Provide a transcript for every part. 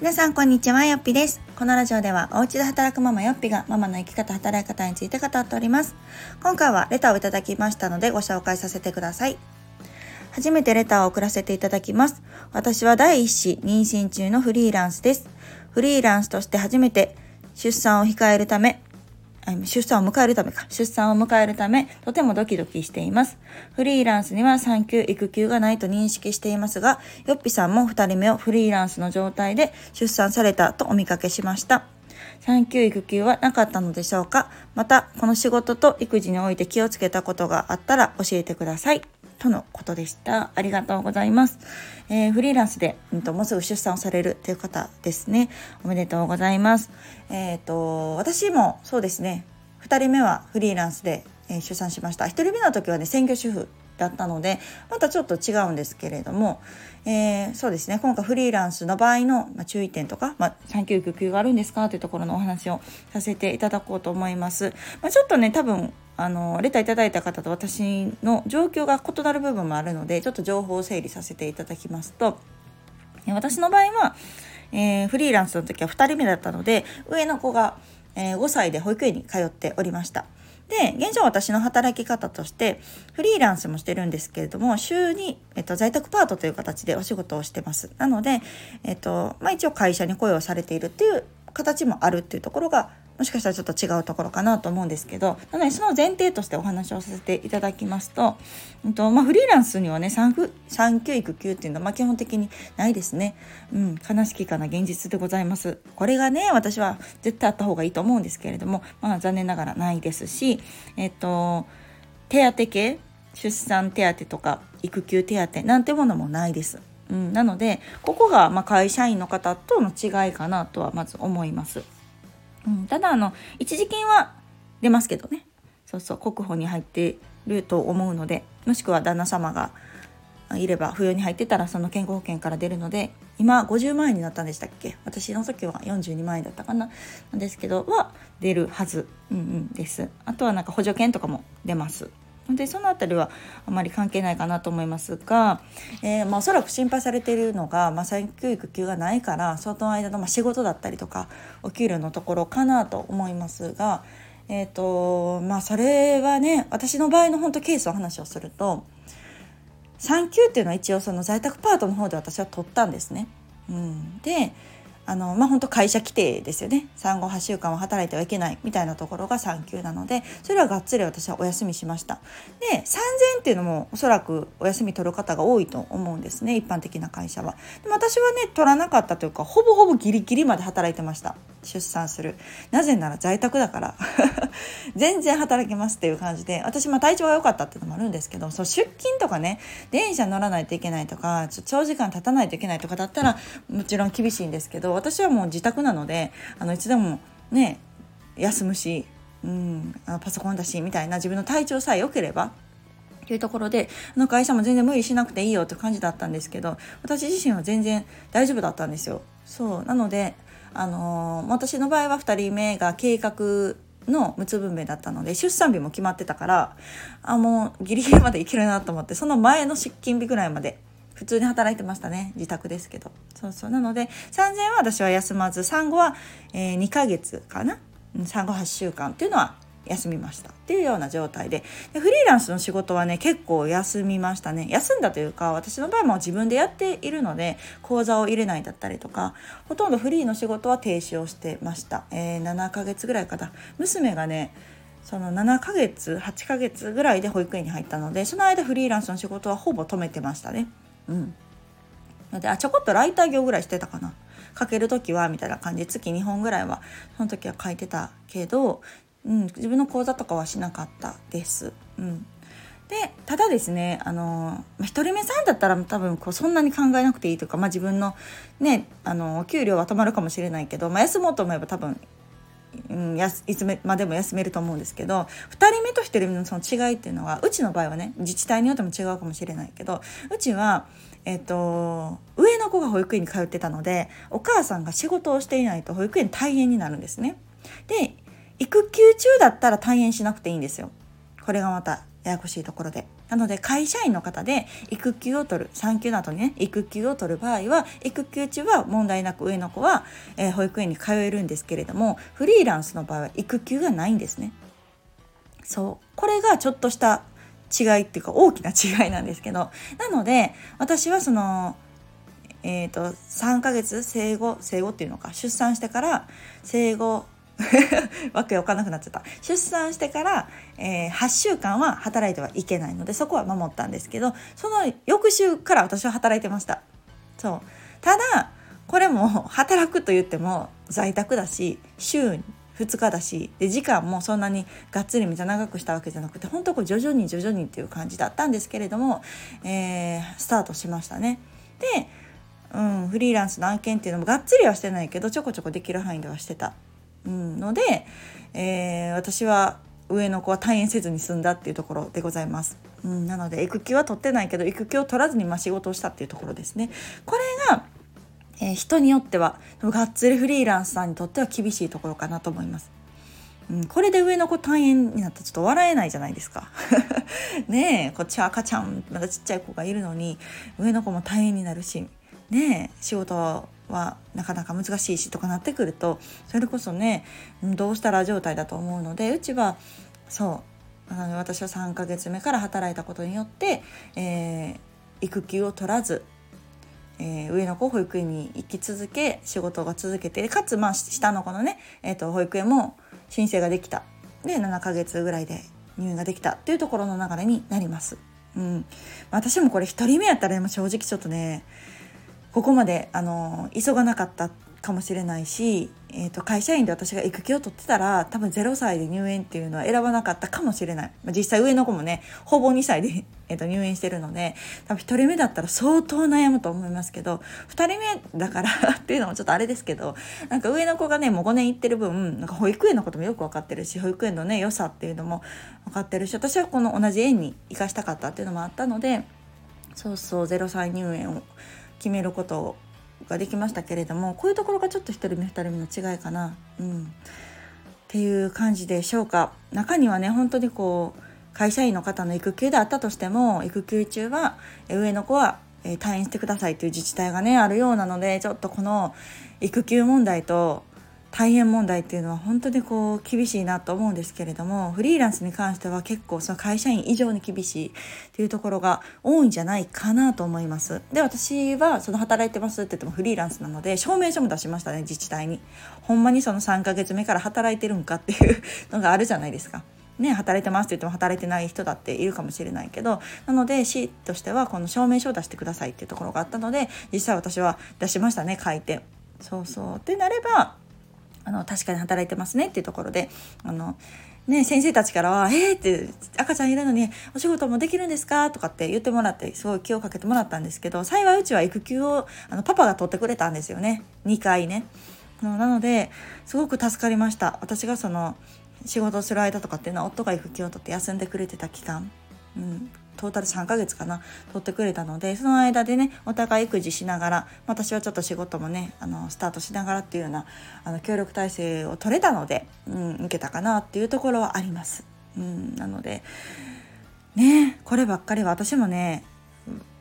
皆さんこんにちはよっぴです。このラジオではお家で働くママよっぴがママの生き方働き方について語っております。今回はレターをいただきましたのでご紹介させてください。初めてレターを送らせていただきます。私は第一子妊娠中のフリーランスです。フリーランスとして初めて出産を控えるため出産を迎えるためか、出産を迎えるため、とてもドキドキしています。フリーランスには産休、育休がないと認識していますが、よっぴさんも2人目をフリーランスの状態で出産されたとお見かけしました。産休育休はなかったのでしょうかまた、この仕事と育児において気をつけたことがあったら教えてください。とのことでした。ありがとうございます。えー、フリーランスで、うんと、もうすぐ出産をされるという方ですね。おめでとうございます。えっ、ー、と、私もそうですね、2人目はフリーランスで、えー、出産しました。1人目の時はね、専業主婦だったのでまたちょっと違うんですけれども、えー、そうですね今回フリーランスの場合の、ま、注意点とか、まあ、産休育休があるんですか？というところのお話をさせていただこうと思います。まあ、ちょっとね多分あのレターいただいた方と私の状況が異なる部分もあるのでちょっと情報を整理させていただきますと私の場合は、えー、フリーランスの時は2人目だったので上の子が、えー、5歳で保育園に通っておりました。で現状私の働き方としてフリーランスもしてるんですけれども週に、えっと、在宅パートという形でお仕事をしてますなので、えっとまあ、一応会社に雇用されているっていう形もあるっていうところがもしかしたらちょっと違うところかなと思うんですけどなのでその前提としてお話をさせていただきますと,、うんとまあ、フリーランスにはね産産休育休っていうのはま基本的にないですね、うん、悲しきかな現実でございますこれがね私は絶対あった方がいいと思うんですけれども、まあ、残念ながらないですしえっと手当系出産手当とか育休手当なんてものもないです。うん、なのでここがま会社員の方との違いかなとはまず思います。うん、ただあの一時金は出ますけどね。そうそう国保に入ってると思うのでもしくは旦那様がいれば扶養に入ってたらその健康保険から出るので今50万円になったんでしたっけ？私の時は42万円だったかな。なんですけどは出るはず、うんうん、です。あとはなんか補助金とかも出ます。でその辺りはあまり関係ないかなと思いますが、えー、まあ、おそらく心配されているのが、まあ、産休育休がないからその間のま仕事だったりとかお給料のところかなと思いますが、えーとまあ、それはね私の場合の本当ケースの話をすると産休っていうのは一応その在宅パートの方で私は取ったんですね。うん、であのまあ本当会社規定ですよね。産後8週間は働いてはいけないみたいなところが産休なのでそれはがっつり私はお休みしました。で3000っていうのもおそらくお休み取る方が多いと思うんですね一般的な会社は。でも私はね取らなかったというかほぼほぼギリギリまで働いてました。出産する。なぜなら在宅だから。全然働けますっていう感じで。私まあ体調が良かったっていうのもあるんですけどその出勤とかね電車乗らないといけないとか長時間立たないといけないとかだったらもちろん厳しいんですけど私はもう自宅なのであのいつでもね休むし、うん、あパソコンだしみたいな自分の体調さえ良ければというところであの会社も全然無理しなくていいよって感じだったんですけど私自身は全然大丈夫だったんですよ。そうなのであのー、私の場合は2人目が計画の無痛分娩だったので出産日も決まってたからあもうギリギリまでいけるなと思ってその前の出勤日ぐらいまで普通に働いてましたね自宅ですけど。そうそう。なので産前は私は休まず産後は、えー、2ヶ月かな？産後8週間っていうのは休みました。っていうような状態で。でフリーランスの仕事はね結構休みましたね。休んだというか私の場合も自分でやっているので講座を入れないだったりとかほとんどフリーの仕事は停止をしてました、えー、7ヶ月ぐらいかな。娘がねその7ヶ月8ヶ月ぐらいで保育園に入ったのでその間フリーランスの仕事はほぼ止めてましたね。うん。であちょこっとライター業ぐらいしてたかな。書ける時はみたいな感じ。月2本ぐらいはその時は書いてたけどうん、自分の講座とかはしなかったです。うん、でただですねあの1人目さんだったら多分こうそんなに考えなくていいというか、まあ、自分のねあのお給料は止まるかもしれないけど、まあ、休もうと思えば多分うん、やいつまでも休めると思うんですけど2人目と1人目のその違いっていうのはうちの場合はね自治体によっても違うかもしれないけどうちは、えーと、上の子が保育園に通ってたのでお母さんが仕事をしていないと保育園退園になるんですね。で育休中だったら退園しなくていいんですよ。これがまたややこしいところで。なので会社員の方で育休を取る産休の後にね育休を取る場合は育休中は問題なく上の子は、えー、保育園に通えるんですけれどもフリーランスの場合は育休がないんですね。そう。これがちょっとした違いっていうか大きな違いなんですけど。なので私はそのえーと、3ヶ月生後生後っていうのか出産してから生後 わけわかんなくなっちゃった。出産してから、えー、8週間は働いてはいけないのでそこは守ったんですけどその翌週から私は働いてました。そう。ただこれも働くと言っても在宅だし週2日だしで時間もそんなにがっつりめちゃ長くしたわけじゃなくて本当こう徐々に徐々にっていう感じだったんですけれども、えー、スタートしましたね。でうん、フリーランスの案件っていうのもがっつりはしてないけどちょこちょこできる範囲ではしてた、ので、えー、私は上の子は退院せずに済んだっていうところでございます、うん、なので育休は取ってないけど育休を取らずにまあ仕事をしたっていうところですね。これが、えー、人によってはがっつりフリーランスさんにとっては厳しいところかなと思います。うん、これで上の子退院になったらちょっと笑えないじゃないですか。ねえこっちは赤ちゃんまだちっちゃい子がいるのに上の子も退院になるしね仕事はなかなか難しいしとかなってくるとそれこそねどうしたら状態だと思うのでうちはそうあの私は3ヶ月目から働いたことによって、えー、育休を取らず、えー、上の子保育園に行き続け仕事が続けてかつ、まあ、下の子のね、えーと、保育園も申請ができた。で7ヶ月ぐらいで入院ができた。っていうところの流れになります。うん、私もこれ1人目やったら正直ちょっとねここまであの急がなかったかもしれないし、えーと、会社員で私が育休を取ってたら多分0歳で入園っていうのは選ばなかったかもしれない、まあ、実際上の子もねほぼ2歳で、えーと、入園してるので多分1人目だったら相当悩むと思いますけど2人目だから っていうのもちょっとあれですけどなんか上の子がねもう5年行ってる分なんか保育園のこともよく分かってるし保育園のね良さっていうのも分かってるし私はこの同じ園に行かしたかったっていうのもあったのでそうそう0歳入園を決めることができましたけれどもこういうところがちょっと1人目2人目の違いかな、うん、っていう感じでしょうか。中にはね本当にこう会社員の方の育休であったとしても育休中は上の子は退院してくださいという自治体がねあるようなのでちょっとこの育休問題と大変問題っていうのは本当にこう厳しいなと思うんですけれどもフリーランスに関しては結構その会社員以上に厳しいっていうところが多いんじゃないかなと思います。で私はその働いてますって言ってもフリーランスなので証明書も出しましたね。自治体に。ほんまにその3ヶ月目から働いてるんかっていうのがあるじゃないですか。ね、働いてますって言っても働いてない人だっているかもしれないけど。なので市としてはこの証明書を出してくださいっていうところがあったので実際私は出しましたね書いて。そうそう。ってなればあの確かに働いてますねっていうところであのね、先生たちからは「えー!」って赤ちゃんいるのにお仕事もできるんですかとかって言ってもらってすごい気をかけてもらったんですけど幸いうちは育休をあのパパが取ってくれたんですよね2回ね。なのですごく助かりました私がその仕事する間とかっていうのは夫が育休を取って休んでくれてた期間、うん、トータル3ヶ月かな取ってくれたのでその間でねお互い育児しながら私はちょっと仕事もねあのスタートしながらっていうようなあの協力体制を取れたので、うん、受けたかなっていうところはあります。うん、なのでねこればっかりは私もね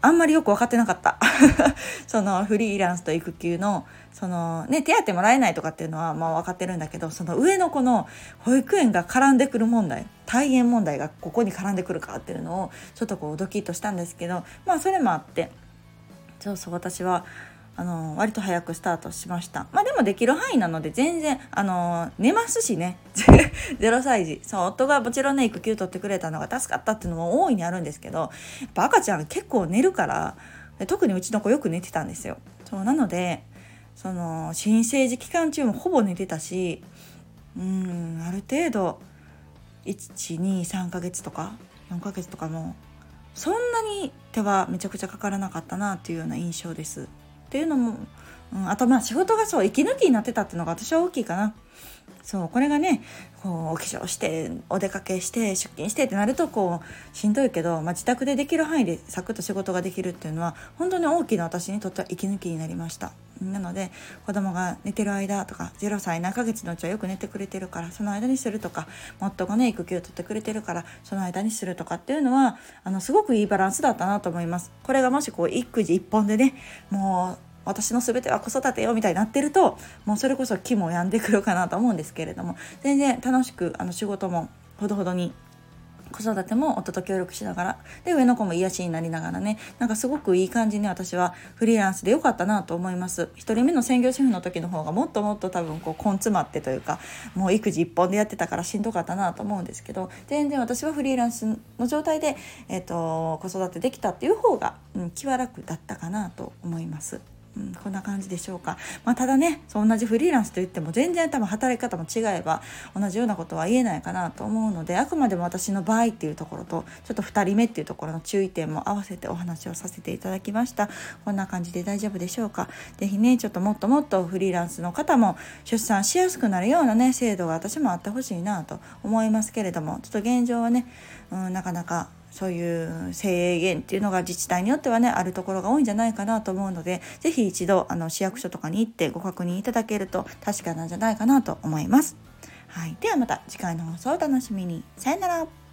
あんまりよく分かってなかった。そのフリーランスと育休のそのね手当もらえないとかっていうのはまあ分かってるんだけどその上の子の保育園が絡んでくる問題退園問題がここに絡んでくるかっていうのをちょっとこうドキッとしたんですけどまあそれもあってそうそう私はあの割と早くスタートしました。まあでもできる範囲なので全然あの寝ますしね。0歳児。そう夫がもちろんね育休取ってくれたのが助かったっていうのも大いにあるんですけどやっぱ赤ちゃん結構寝るから特にうちの子よく寝てたんですよ。そうなのでその新生児期間中もほぼ寝てたしうんある程度123ヶ月とか4ヶ月とかもそんなに手はめちゃくちゃかからなかったなっていうような印象です。っていうのも、うん、あとまあ仕事がそう息抜きになってたっていうのが私は大きいかな。そうこれがねこうお化粧してお出かけして出勤してってなるとこうしんどいけど、まあ、自宅でできる範囲でサクッと仕事ができるっていうのは本当に大きな私にとっては息抜きになりました。なので子供が寝てる間とか0歳何ヶ月のうちはよく寝てくれてるからその間にするとか夫がね育休取ってくれてるからその間にするとかっていうのはあのすごくいいバランスだったなと思います。これがもしこう育児一本でねもう私の全ては子育てよみたいになってるともうそれこそ気も病んでくるかなと思うんですけれども全然楽しくあの仕事もほどほどに子育ても夫と協力しながら。で上の子も癒しになりながらね。なんかすごくいい感じに私はフリーランスで良かったなと思います。1人目の専業主婦の時の方がもっともっと多分こう根詰まってというかもう育児一本でやってたからしんどかったなと思うんですけど。全然私はフリーランスの状態で、えーと、子育てできたっていう方が、うん、気は楽だったかなと思います。うん、こんな感じでしょうか、まあ、ただねそう同じフリーランスといっても全然多分働き方も違えば同じようなことは言えないかなと思うのであくまでも私の場合っていうところとちょっと2人目っていうところの注意点も合わせてお話をさせていただきました。こんな感じで大丈夫でしょうか。是非ねちょっともっともっとフリーランスの方も出産しやすくなるようなね制度が私もあってほしいなと思いますけれどもちょっと現状はね、うん、なかなかそういう制限っていうのが自治体によってはねあるところが多いんじゃないかなと思うので是非一度あの市役所とかに行ってご確認いただけると確かなんじゃないかなと思います。はい、ではまた次回の放送をお楽しみに。さよなら。